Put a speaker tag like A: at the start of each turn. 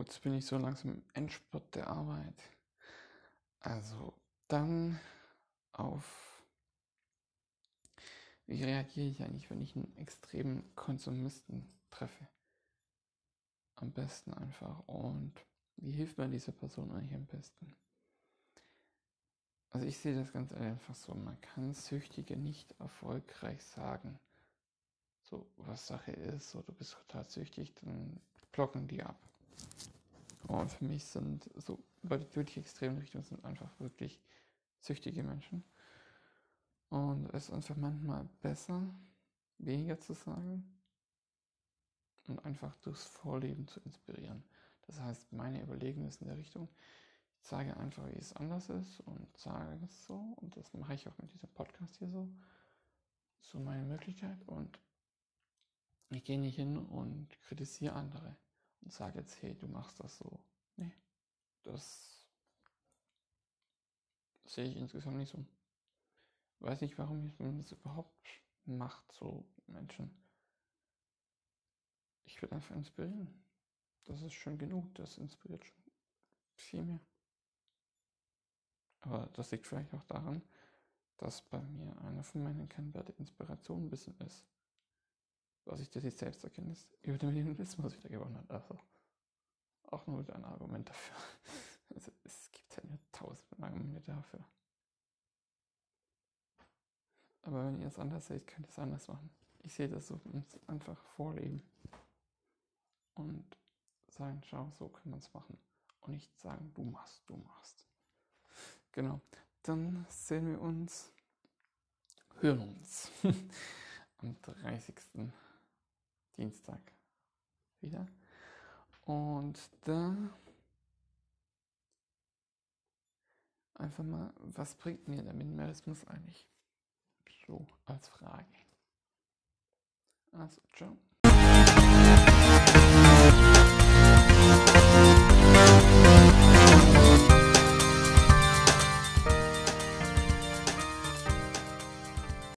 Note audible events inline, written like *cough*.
A: jetzt bin ich so langsam im Endspurt der Arbeit. Also dann auf, wie reagiere ich eigentlich, wenn ich einen extremen Konsumisten treffe? Am besten einfach. Und wie hilft man dieser Person eigentlich am besten? Also ich sehe das ganz einfach so, man kann Süchtige nicht erfolgreich sagen, so was Sache ist, so du bist total süchtig, dann blocken die ab. Und für mich sind so bei der wirklich extremen Richtung sind einfach wirklich süchtige Menschen. Und es ist einfach manchmal besser, weniger zu sagen und einfach durchs Vorleben zu inspirieren. Das heißt, meine Überlegung ist in der Richtung, ich sage einfach, wie es anders ist und sage es so. Und das mache ich auch mit diesem Podcast hier so. So meine Möglichkeit. Und ich gehe nicht hin und kritisiere andere und sage jetzt, hey, du machst das so. Nee, das sehe ich insgesamt nicht so. Weiß nicht, warum man das überhaupt macht, so Menschen. Ich will einfach inspirieren. Das ist schon genug, das inspiriert schon viel mehr. Aber das liegt vielleicht auch daran, dass bei mir einer von meinen Kennwerten Inspiration ein bisschen ist. Was ich die Selbsterkenntnis über den Minimalismus wieder gewonnen hat. Also auch nur ein Argument dafür. *laughs* Also es gibt ja nur tausend Argumente dafür. Aber wenn ihr es anders seht, könnt ihr es anders machen. Ich sehe das so einfach vorleben. Und sagen, schau, so kann man es machen. Und nicht sagen, du machst, du machst. Genau. Dann sehen wir uns, hören uns *laughs* am 30. Dienstag wieder. Und da einfach mal, was bringt mir der Minimalismus eigentlich? So als Frage. Also, ciao.